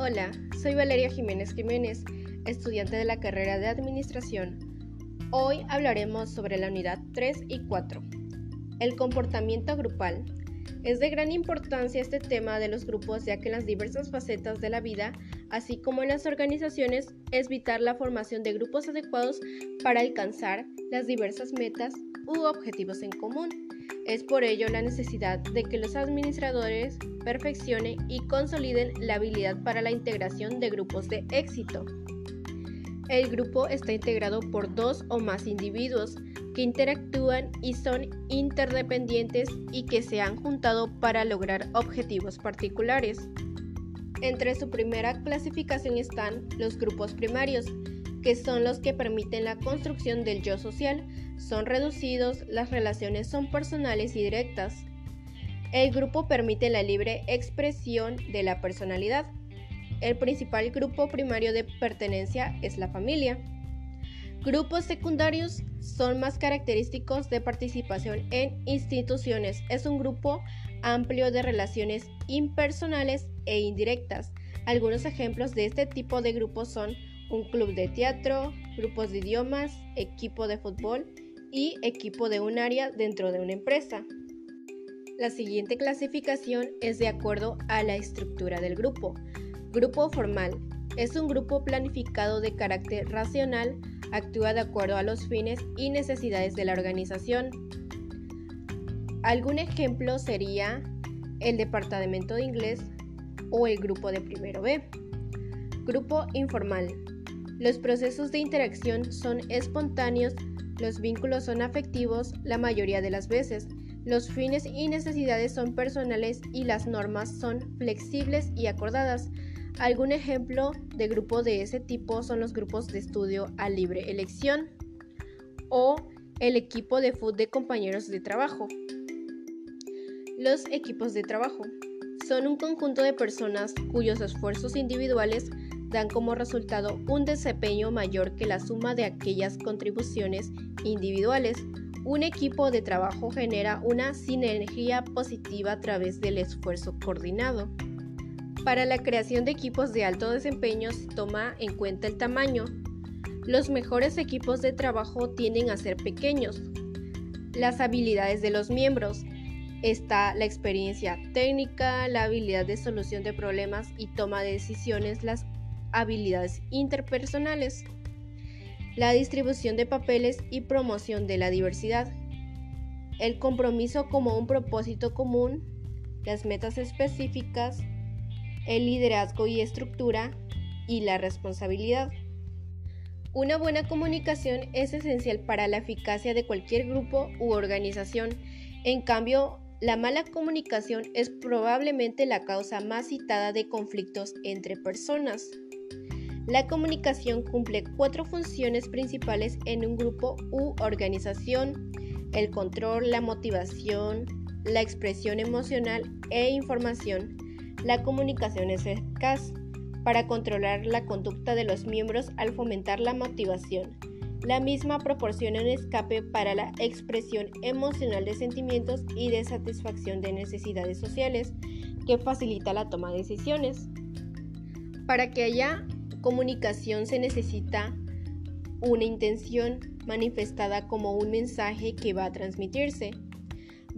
Hola, soy Valeria Jiménez Jiménez, estudiante de la carrera de Administración. Hoy hablaremos sobre la unidad 3 y 4. El comportamiento grupal. Es de gran importancia este tema de los grupos ya que en las diversas facetas de la vida, así como en las organizaciones, es vital la formación de grupos adecuados para alcanzar las diversas metas u objetivos en común. Es por ello la necesidad de que los administradores perfeccionen y consoliden la habilidad para la integración de grupos de éxito. El grupo está integrado por dos o más individuos que interactúan y son interdependientes y que se han juntado para lograr objetivos particulares. Entre su primera clasificación están los grupos primarios, que son los que permiten la construcción del yo social, son reducidos, las relaciones son personales y directas. El grupo permite la libre expresión de la personalidad. El principal grupo primario de pertenencia es la familia. Grupos secundarios son más característicos de participación en instituciones. Es un grupo amplio de relaciones impersonales e indirectas. Algunos ejemplos de este tipo de grupos son un club de teatro, grupos de idiomas, equipo de fútbol y equipo de un área dentro de una empresa. La siguiente clasificación es de acuerdo a la estructura del grupo. Grupo formal es un grupo planificado de carácter racional, actúa de acuerdo a los fines y necesidades de la organización. Algún ejemplo sería el departamento de inglés o el grupo de primero B. Grupo informal los procesos de interacción son espontáneos, los vínculos son afectivos la mayoría de las veces, los fines y necesidades son personales y las normas son flexibles y acordadas. Algún ejemplo de grupo de ese tipo son los grupos de estudio a libre elección o el equipo de fútbol de compañeros de trabajo. Los equipos de trabajo son un conjunto de personas cuyos esfuerzos individuales dan como resultado un desempeño mayor que la suma de aquellas contribuciones individuales. Un equipo de trabajo genera una sinergia positiva a través del esfuerzo coordinado. Para la creación de equipos de alto desempeño se toma en cuenta el tamaño. Los mejores equipos de trabajo tienden a ser pequeños. Las habilidades de los miembros. Está la experiencia técnica, la habilidad de solución de problemas y toma de decisiones, las habilidades interpersonales, la distribución de papeles y promoción de la diversidad, el compromiso como un propósito común, las metas específicas, el liderazgo y estructura y la responsabilidad. Una buena comunicación es esencial para la eficacia de cualquier grupo u organización. En cambio, la mala comunicación es probablemente la causa más citada de conflictos entre personas. La comunicación cumple cuatro funciones principales en un grupo u organización. El control, la motivación, la expresión emocional e información. La comunicación es eficaz para controlar la conducta de los miembros al fomentar la motivación. La misma proporciona un escape para la expresión emocional de sentimientos y de satisfacción de necesidades sociales que facilita la toma de decisiones. Para que haya comunicación se necesita una intención manifestada como un mensaje que va a transmitirse.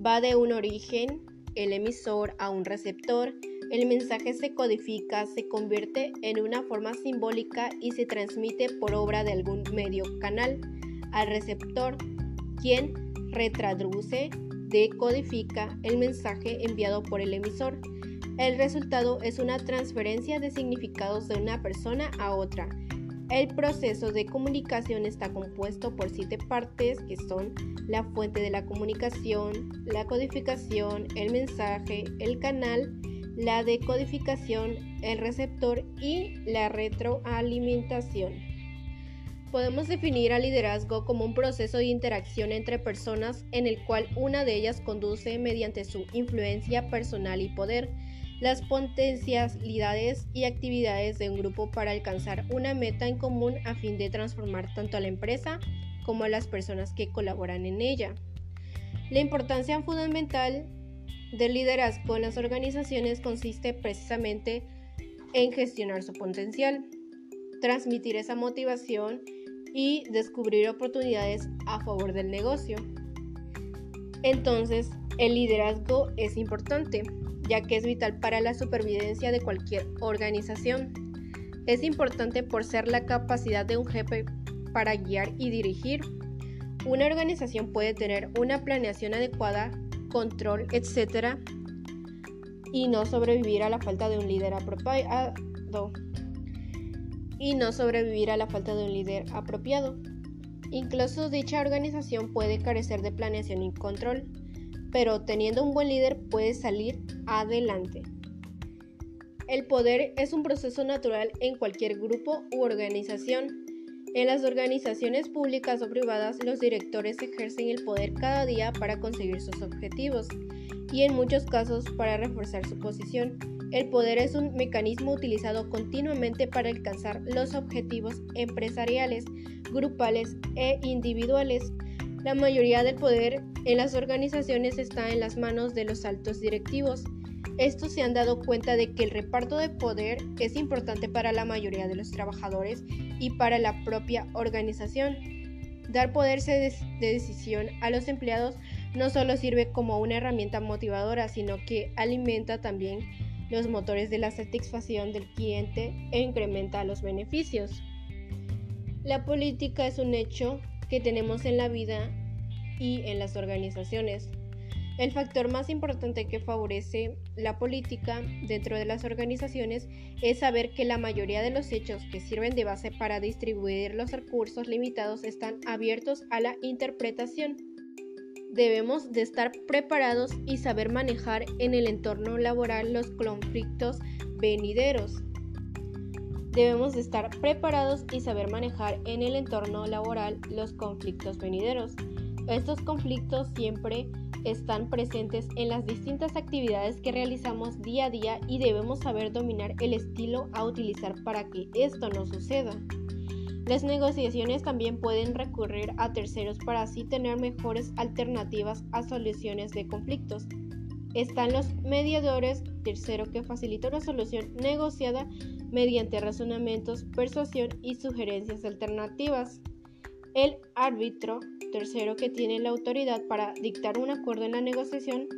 Va de un origen, el emisor, a un receptor. El mensaje se codifica, se convierte en una forma simbólica y se transmite por obra de algún medio canal al receptor, quien retraduce, decodifica el mensaje enviado por el emisor. El resultado es una transferencia de significados de una persona a otra. El proceso de comunicación está compuesto por siete partes que son la fuente de la comunicación, la codificación, el mensaje, el canal, la decodificación, el receptor y la retroalimentación. Podemos definir al liderazgo como un proceso de interacción entre personas en el cual una de ellas conduce mediante su influencia personal y poder las potencialidades y actividades de un grupo para alcanzar una meta en común a fin de transformar tanto a la empresa como a las personas que colaboran en ella. La importancia fundamental del liderazgo en las organizaciones consiste precisamente en gestionar su potencial, transmitir esa motivación y descubrir oportunidades a favor del negocio. Entonces, el liderazgo es importante, ya que es vital para la supervivencia de cualquier organización. Es importante por ser la capacidad de un jefe para guiar y dirigir. Una organización puede tener una planeación adecuada, control, etc. y no sobrevivir a la falta de un líder apropiado. Y no sobrevivir a la falta de un líder apropiado. Incluso dicha organización puede carecer de planeación y control, pero teniendo un buen líder puede salir adelante. El poder es un proceso natural en cualquier grupo u organización. En las organizaciones públicas o privadas, los directores ejercen el poder cada día para conseguir sus objetivos y en muchos casos para reforzar su posición. El poder es un mecanismo utilizado continuamente para alcanzar los objetivos empresariales, grupales e individuales. La mayoría del poder en las organizaciones está en las manos de los altos directivos. Estos se han dado cuenta de que el reparto de poder es importante para la mayoría de los trabajadores y para la propia organización. Dar poder de decisión a los empleados no solo sirve como una herramienta motivadora, sino que alimenta también los motores de la satisfacción del cliente e incrementa los beneficios. La política es un hecho que tenemos en la vida y en las organizaciones. El factor más importante que favorece la política dentro de las organizaciones es saber que la mayoría de los hechos que sirven de base para distribuir los recursos limitados están abiertos a la interpretación. Debemos de estar preparados y saber manejar en el entorno laboral los conflictos venideros. Debemos de estar preparados y saber manejar en el entorno laboral los conflictos venideros. Estos conflictos siempre están presentes en las distintas actividades que realizamos día a día y debemos saber dominar el estilo a utilizar para que esto no suceda. Las negociaciones también pueden recurrir a terceros para así tener mejores alternativas a soluciones de conflictos. Están los mediadores, tercero que facilita una solución negociada mediante razonamientos, persuasión y sugerencias alternativas. El árbitro, tercero que tiene la autoridad para dictar un acuerdo en la negociación,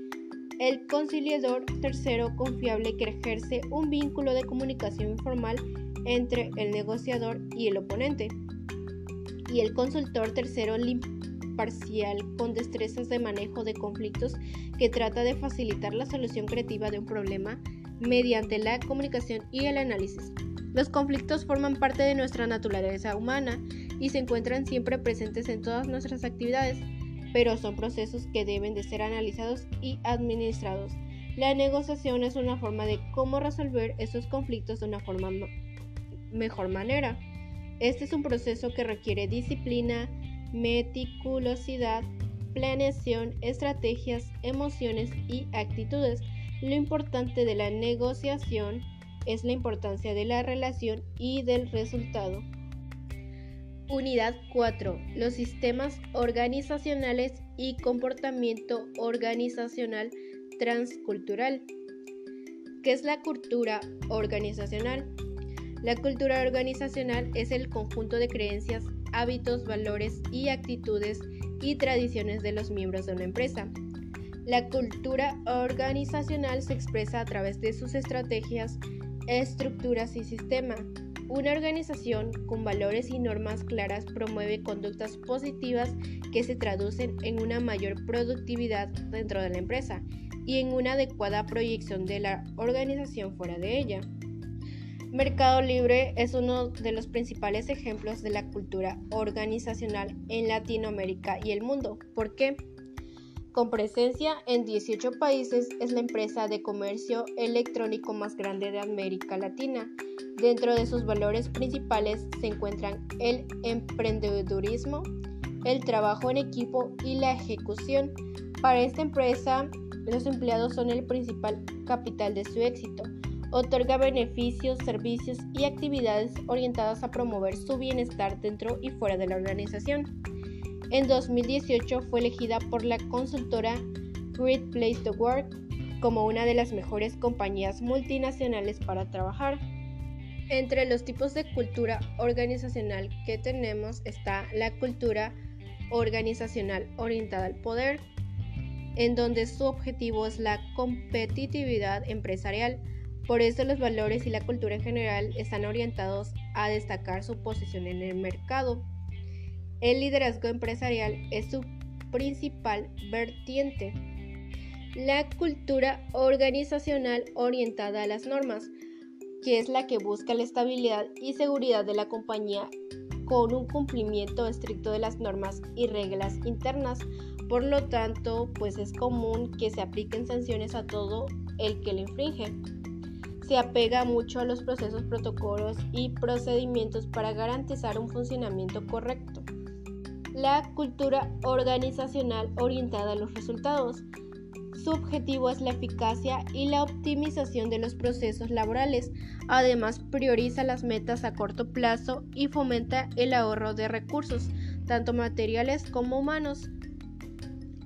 el conciliador, tercero confiable que ejerce un vínculo de comunicación informal entre el negociador y el oponente, y el consultor, tercero imparcial con destrezas de manejo de conflictos que trata de facilitar la solución creativa de un problema mediante la comunicación y el análisis. Los conflictos forman parte de nuestra naturaleza humana y se encuentran siempre presentes en todas nuestras actividades, pero son procesos que deben de ser analizados y administrados. La negociación es una forma de cómo resolver esos conflictos de una forma mejor manera. Este es un proceso que requiere disciplina, meticulosidad, planeación, estrategias, emociones y actitudes. Lo importante de la negociación es la importancia de la relación y del resultado. Unidad 4. Los sistemas organizacionales y comportamiento organizacional transcultural. ¿Qué es la cultura organizacional? La cultura organizacional es el conjunto de creencias, hábitos, valores y actitudes y tradiciones de los miembros de una empresa. La cultura organizacional se expresa a través de sus estrategias, Estructuras y sistema. Una organización con valores y normas claras promueve conductas positivas que se traducen en una mayor productividad dentro de la empresa y en una adecuada proyección de la organización fuera de ella. Mercado Libre es uno de los principales ejemplos de la cultura organizacional en Latinoamérica y el mundo. ¿Por qué? Con presencia en 18 países, es la empresa de comercio electrónico más grande de América Latina. Dentro de sus valores principales se encuentran el emprendedurismo, el trabajo en equipo y la ejecución. Para esta empresa, los empleados son el principal capital de su éxito. Otorga beneficios, servicios y actividades orientadas a promover su bienestar dentro y fuera de la organización. En 2018 fue elegida por la consultora Great Place to Work como una de las mejores compañías multinacionales para trabajar. Entre los tipos de cultura organizacional que tenemos está la cultura organizacional orientada al poder, en donde su objetivo es la competitividad empresarial. Por eso los valores y la cultura en general están orientados a destacar su posición en el mercado. El liderazgo empresarial es su principal vertiente. La cultura organizacional orientada a las normas, que es la que busca la estabilidad y seguridad de la compañía con un cumplimiento estricto de las normas y reglas internas. Por lo tanto, pues es común que se apliquen sanciones a todo el que le infringe. Se apega mucho a los procesos, protocolos y procedimientos para garantizar un funcionamiento correcto. La cultura organizacional orientada a los resultados su objetivo es la eficacia y la optimización de los procesos laborales. Además, prioriza las metas a corto plazo y fomenta el ahorro de recursos, tanto materiales como humanos.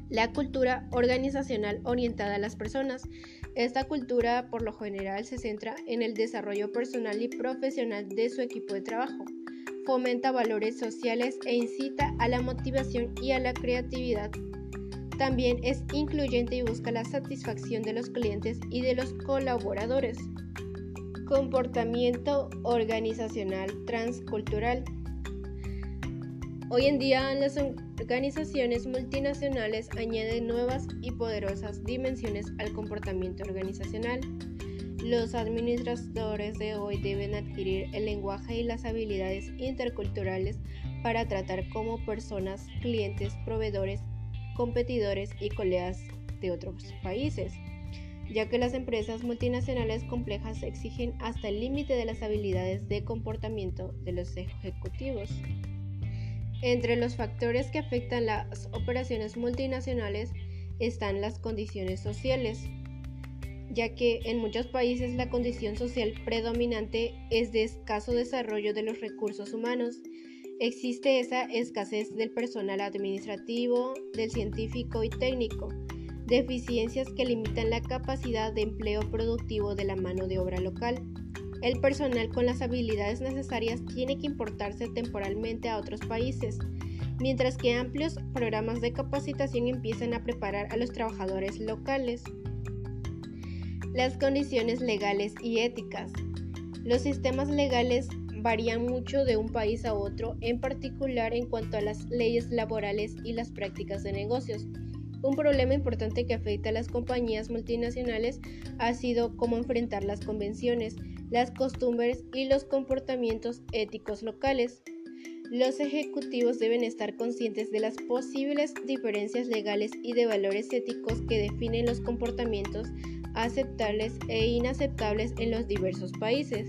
La cultura organizacional orientada a las personas. Esta cultura por lo general se centra en el desarrollo personal y profesional de su equipo de trabajo. Fomenta valores sociales e incita a la motivación y a la creatividad también es incluyente y busca la satisfacción de los clientes y de los colaboradores. Comportamiento organizacional transcultural. Hoy en día las organizaciones multinacionales añaden nuevas y poderosas dimensiones al comportamiento organizacional. Los administradores de hoy deben adquirir el lenguaje y las habilidades interculturales para tratar como personas, clientes, proveedores competidores y colegas de otros países, ya que las empresas multinacionales complejas exigen hasta el límite de las habilidades de comportamiento de los ejecutivos. Entre los factores que afectan las operaciones multinacionales están las condiciones sociales, ya que en muchos países la condición social predominante es de escaso desarrollo de los recursos humanos Existe esa escasez del personal administrativo, del científico y técnico, deficiencias que limitan la capacidad de empleo productivo de la mano de obra local. El personal con las habilidades necesarias tiene que importarse temporalmente a otros países, mientras que amplios programas de capacitación empiezan a preparar a los trabajadores locales. Las condiciones legales y éticas. Los sistemas legales varían mucho de un país a otro, en particular en cuanto a las leyes laborales y las prácticas de negocios. Un problema importante que afecta a las compañías multinacionales ha sido cómo enfrentar las convenciones, las costumbres y los comportamientos éticos locales. Los ejecutivos deben estar conscientes de las posibles diferencias legales y de valores éticos que definen los comportamientos aceptables e inaceptables en los diversos países.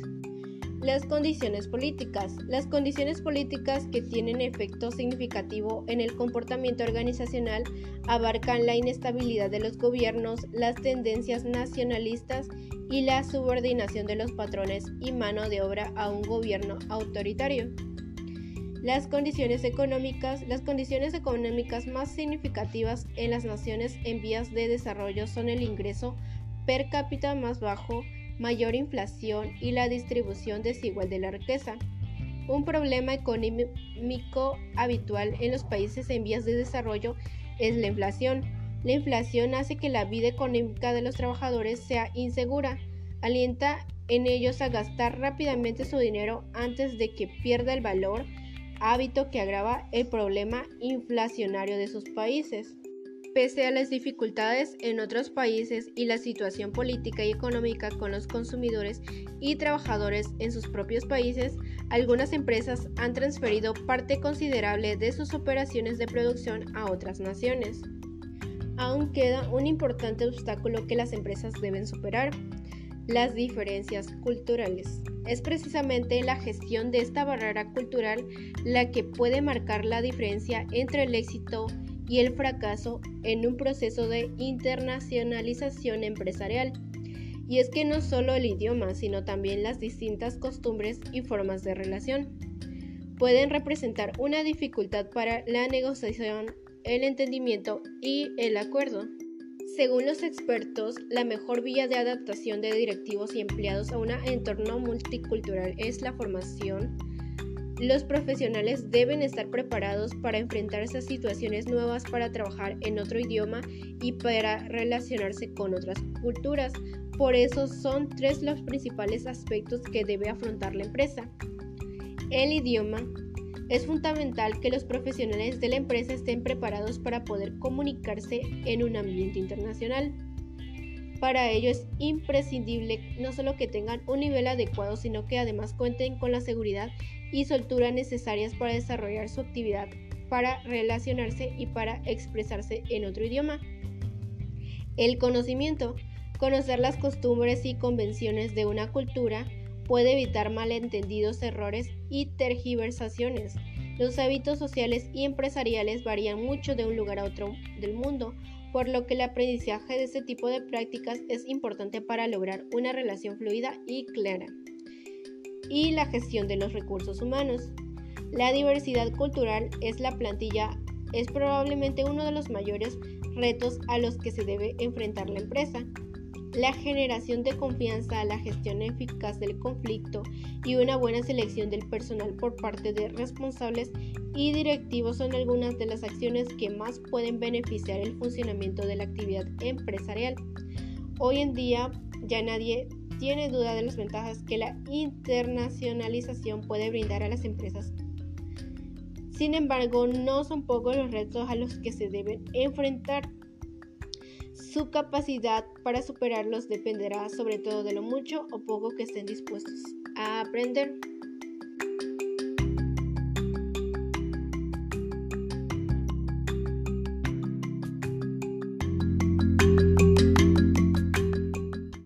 Las condiciones políticas. Las condiciones políticas que tienen efecto significativo en el comportamiento organizacional abarcan la inestabilidad de los gobiernos, las tendencias nacionalistas y la subordinación de los patrones y mano de obra a un gobierno autoritario. Las condiciones económicas. Las condiciones económicas más significativas en las naciones en vías de desarrollo son el ingreso per cápita más bajo, mayor inflación y la distribución desigual de la riqueza. Un problema económico habitual en los países en vías de desarrollo es la inflación. La inflación hace que la vida económica de los trabajadores sea insegura, alienta en ellos a gastar rápidamente su dinero antes de que pierda el valor, hábito que agrava el problema inflacionario de sus países. Pese a las dificultades en otros países y la situación política y económica con los consumidores y trabajadores en sus propios países, algunas empresas han transferido parte considerable de sus operaciones de producción a otras naciones. Aún queda un importante obstáculo que las empresas deben superar, las diferencias culturales. Es precisamente la gestión de esta barrera cultural la que puede marcar la diferencia entre el éxito y el fracaso en un proceso de internacionalización empresarial. Y es que no solo el idioma, sino también las distintas costumbres y formas de relación pueden representar una dificultad para la negociación, el entendimiento y el acuerdo. Según los expertos, la mejor vía de adaptación de directivos y empleados a un entorno multicultural es la formación. Los profesionales deben estar preparados para enfrentarse a situaciones nuevas, para trabajar en otro idioma y para relacionarse con otras culturas. Por eso son tres los principales aspectos que debe afrontar la empresa. El idioma, es fundamental que los profesionales de la empresa estén preparados para poder comunicarse en un ambiente internacional. Para ello es imprescindible no solo que tengan un nivel adecuado, sino que además cuenten con la seguridad y soltura necesarias para desarrollar su actividad, para relacionarse y para expresarse en otro idioma. El conocimiento. Conocer las costumbres y convenciones de una cultura puede evitar malentendidos, errores y tergiversaciones. Los hábitos sociales y empresariales varían mucho de un lugar a otro del mundo, por lo que el aprendizaje de este tipo de prácticas es importante para lograr una relación fluida y clara. Y la gestión de los recursos humanos. La diversidad cultural es la plantilla es probablemente uno de los mayores retos a los que se debe enfrentar la empresa la generación de confianza, la gestión eficaz del conflicto y una buena selección del personal por parte de responsables y directivos son algunas de las acciones que más pueden beneficiar el funcionamiento de la actividad empresarial. Hoy en día ya nadie tiene duda de las ventajas que la internacionalización puede brindar a las empresas. Sin embargo, no son pocos los retos a los que se deben enfrentar su capacidad para superarlos dependerá sobre todo de lo mucho o poco que estén dispuestos a aprender.